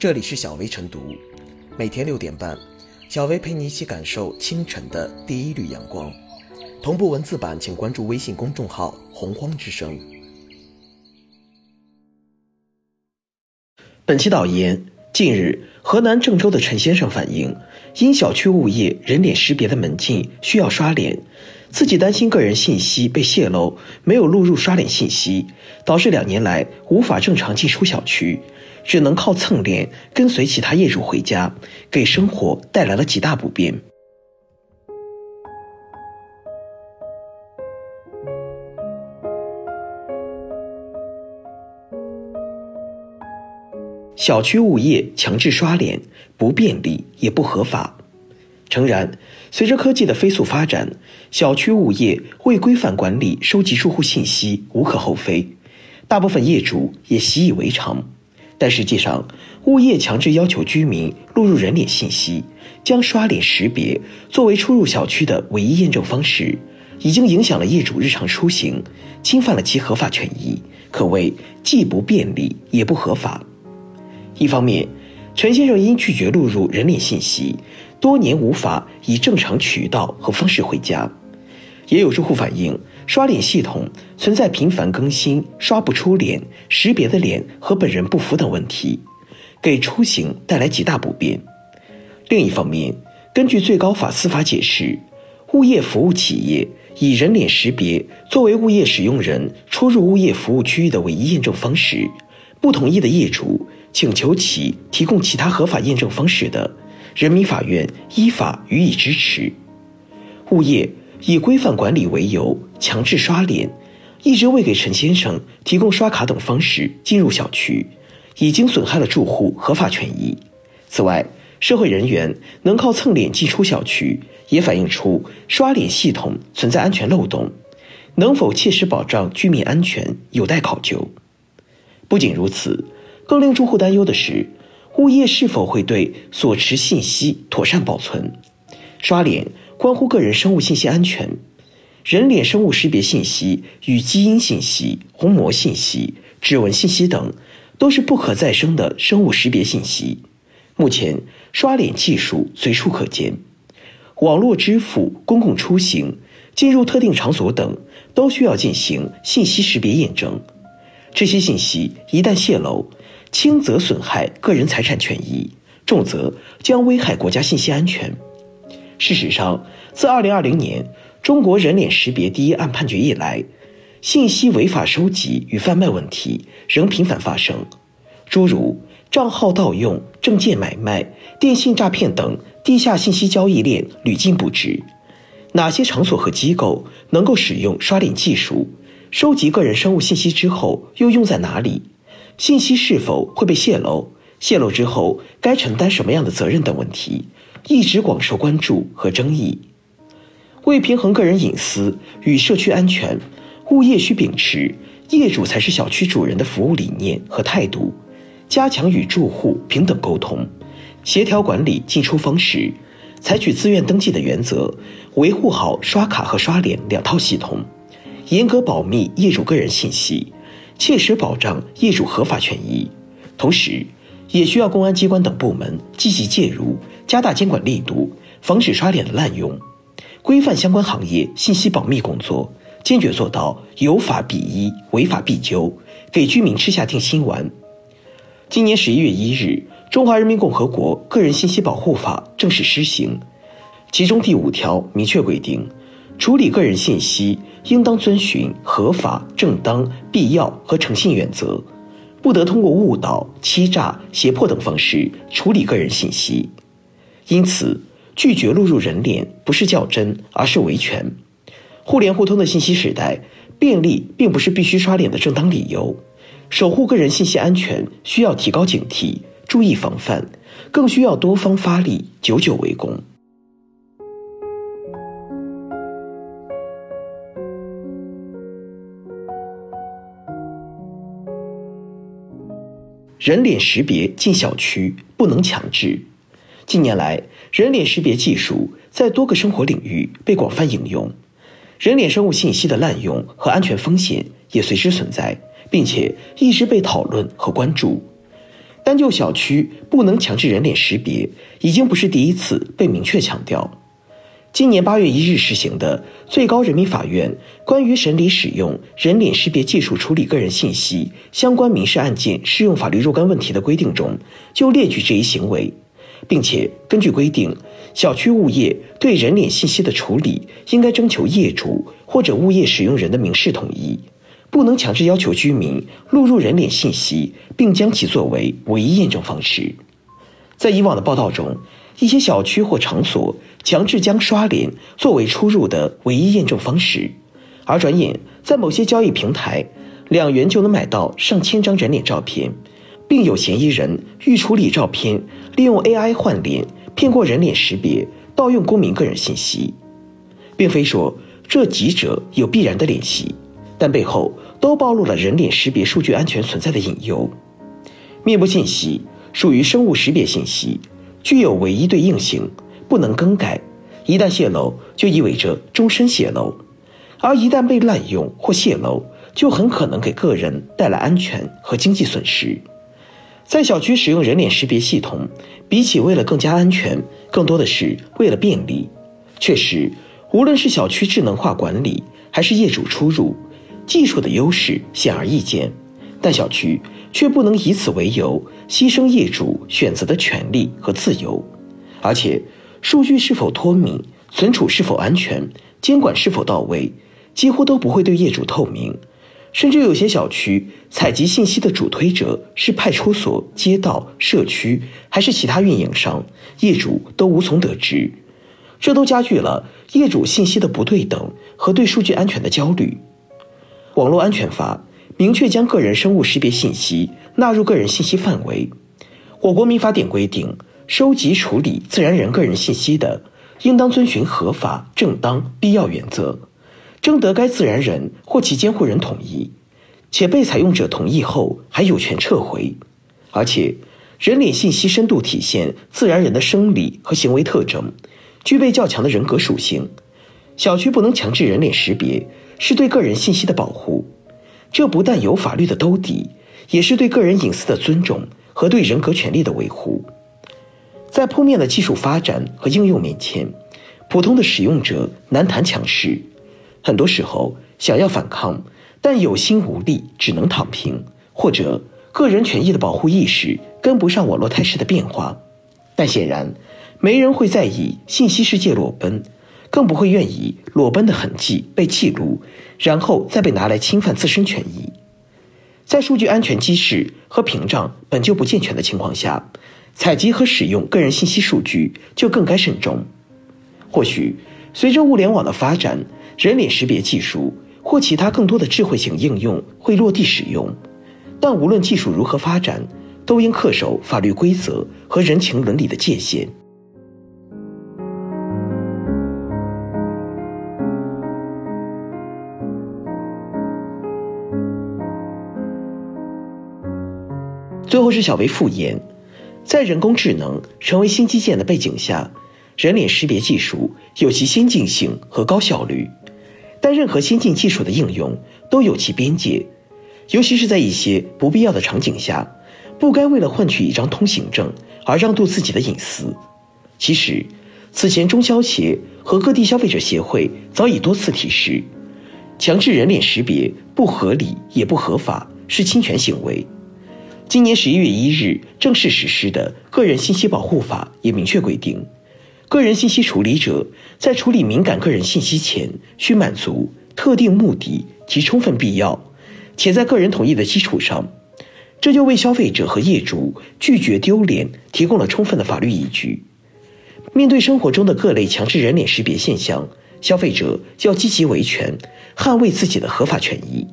这里是小薇晨读，每天六点半，小薇陪你一起感受清晨的第一缕阳光。同步文字版，请关注微信公众号“洪荒之声”。本期导言：近日，河南郑州的陈先生反映，因小区物业人脸识别的门禁需要刷脸，自己担心个人信息被泄露，没有录入刷脸信息，导致两年来无法正常进出小区。只能靠蹭脸跟随其他业主回家，给生活带来了极大不便。小区物业强制刷脸，不便利也不合法。诚然，随着科技的飞速发展，小区物业未规范管理收集住户信息无可厚非，大部分业主也习以为常。但实际上，物业强制要求居民录入人脸信息，将刷脸识别作为出入小区的唯一验证方式，已经影响了业主日常出行，侵犯了其合法权益，可谓既不便利也不合法。一方面，陈先生因拒绝录入人脸信息，多年无法以正常渠道和方式回家。也有住户反映，刷脸系统存在频繁更新、刷不出脸、识别的脸和本人不符等问题，给出行带来极大不便。另一方面，根据最高法司法解释，物业服务企业以人脸识别作为物业使用人出入物业服务区域的唯一验证方式，不同意的业主请求其提供其他合法验证方式的，人民法院依法予以支持。物业。以规范管理为由强制刷脸，一直未给陈先生提供刷卡等方式进入小区，已经损害了住户合法权益。此外，社会人员能靠蹭脸进出小区，也反映出刷脸系统存在安全漏洞，能否切实保障居民安全有待考究。不仅如此，更令住户担忧的是，物业是否会对所持信息妥善保存？刷脸。关乎个人生物信息安全，人脸生物识别信息与基因信息、虹膜信息、指纹信息等，都是不可再生的生物识别信息。目前，刷脸技术随处可见，网络支付、公共出行、进入特定场所等，都需要进行信息识别验证。这些信息一旦泄露，轻则损害个人财产权益，重则将危害国家信息安全。事实上，自2020年中国人脸识别第一案判决以来，信息违法收集与贩卖问题仍频繁发生，诸如账号盗用、证件买卖、电信诈骗等地下信息交易链屡禁不止。哪些场所和机构能够使用刷脸技术收集个人生物信息之后又用在哪里？信息是否会被泄露？泄露之后该承担什么样的责任等问题？一直广受关注和争议。为平衡个人隐私与社区安全，物业需秉持“业主才是小区主人”的服务理念和态度，加强与住户平等沟通，协调管理进出方式，采取自愿登记的原则，维护好刷卡和刷脸两套系统，严格保密业主个人信息，切实保障业主合法权益。同时，也需要公安机关等部门积极介入，加大监管力度，防止刷脸的滥用，规范相关行业信息保密工作，坚决做到有法必依、违法必究，给居民吃下定心丸。今年十一月一日，《中华人民共和国个人信息保护法》正式施行，其中第五条明确规定，处理个人信息应当遵循合法、正当、必要和诚信原则。不得通过误导、欺诈、胁迫等方式处理个人信息，因此拒绝录入人脸不是较真，而是维权。互联互通的信息时代，便利并不是必须刷脸的正当理由。守护个人信息安全，需要提高警惕，注意防范，更需要多方发力，久久为功。人脸识别进小区不能强制。近年来，人脸识别技术在多个生活领域被广泛应用，人脸生物信息的滥用和安全风险也随之存在，并且一直被讨论和关注。单就小区不能强制人脸识别，已经不是第一次被明确强调。今年八月一日实行的最高人民法院关于审理使用人脸识别技术处理个人信息相关民事案件适用法律若干问题的规定中，就列举这一行为，并且根据规定，小区物业对人脸信息的处理应该征求业主或者物业使用人的明示同意，不能强制要求居民录入人脸信息，并将其作为唯一验证方式。在以往的报道中。一些小区或场所强制将刷脸作为出入的唯一验证方式，而转眼在某些交易平台，两元就能买到上千张人脸照片，并有嫌疑人欲处理照片，利用 AI 换脸骗过人脸识别，盗用公民个人信息，并非说这几者有必然的联系，但背后都暴露了人脸识别数据安全存在的隐忧。面部信息属于生物识别信息。具有唯一对应性，不能更改。一旦泄露，就意味着终身泄露；而一旦被滥用或泄露，就很可能给个人带来安全和经济损失。在小区使用人脸识别系统，比起为了更加安全，更多的是为了便利。确实，无论是小区智能化管理，还是业主出入，技术的优势显而易见。但小区却不能以此为由牺牲业主选择的权利和自由，而且数据是否脱敏、存储是否安全、监管是否到位，几乎都不会对业主透明。甚至有些小区采集信息的主推者是派出所、街道、社区还是其他运营商，业主都无从得知。这都加剧了业主信息的不对等和对数据安全的焦虑。网络安全法。明确将个人生物识别信息纳入个人信息范围。我国民法典规定，收集处理自然人个人信息的，应当遵循合法、正当、必要原则，征得该自然人或其监护人同意，且被采用者同意后还有权撤回。而且，人脸信息深度体现自然人的生理和行为特征，具备较强的人格属性。小区不能强制人脸识别，是对个人信息的保护。这不但有法律的兜底，也是对个人隐私的尊重和对人格权利的维护。在扑面的技术发展和应用面前，普通的使用者难谈强势。很多时候，想要反抗，但有心无力，只能躺平，或者个人权益的保护意识跟不上网络态势的变化。但显然，没人会在意信息世界裸奔。更不会愿意裸奔的痕迹被记录，然后再被拿来侵犯自身权益。在数据安全机制和屏障本就不健全的情况下，采集和使用个人信息数据就更该慎重。或许随着物联网的发展，人脸识别技术或其他更多的智慧型应用会落地使用，但无论技术如何发展，都应恪守法律规则和人情伦理的界限。最后是小维复言，在人工智能成为新基建的背景下，人脸识别技术有其先进性和高效率，但任何先进技术的应用都有其边界，尤其是在一些不必要的场景下，不该为了换取一张通行证而让渡自己的隐私。其实，此前中消协和各地消费者协会早已多次提示，强制人脸识别不合理也不合法，是侵权行为。今年十一月一日正式实施的《个人信息保护法》也明确规定，个人信息处理者在处理敏感个人信息前，需满足特定目的及充分必要，且在个人同意的基础上，这就为消费者和业主拒绝丢脸提供了充分的法律依据。面对生活中的各类强制人脸识别现象，消费者要积极维权，捍卫自己的合法权益。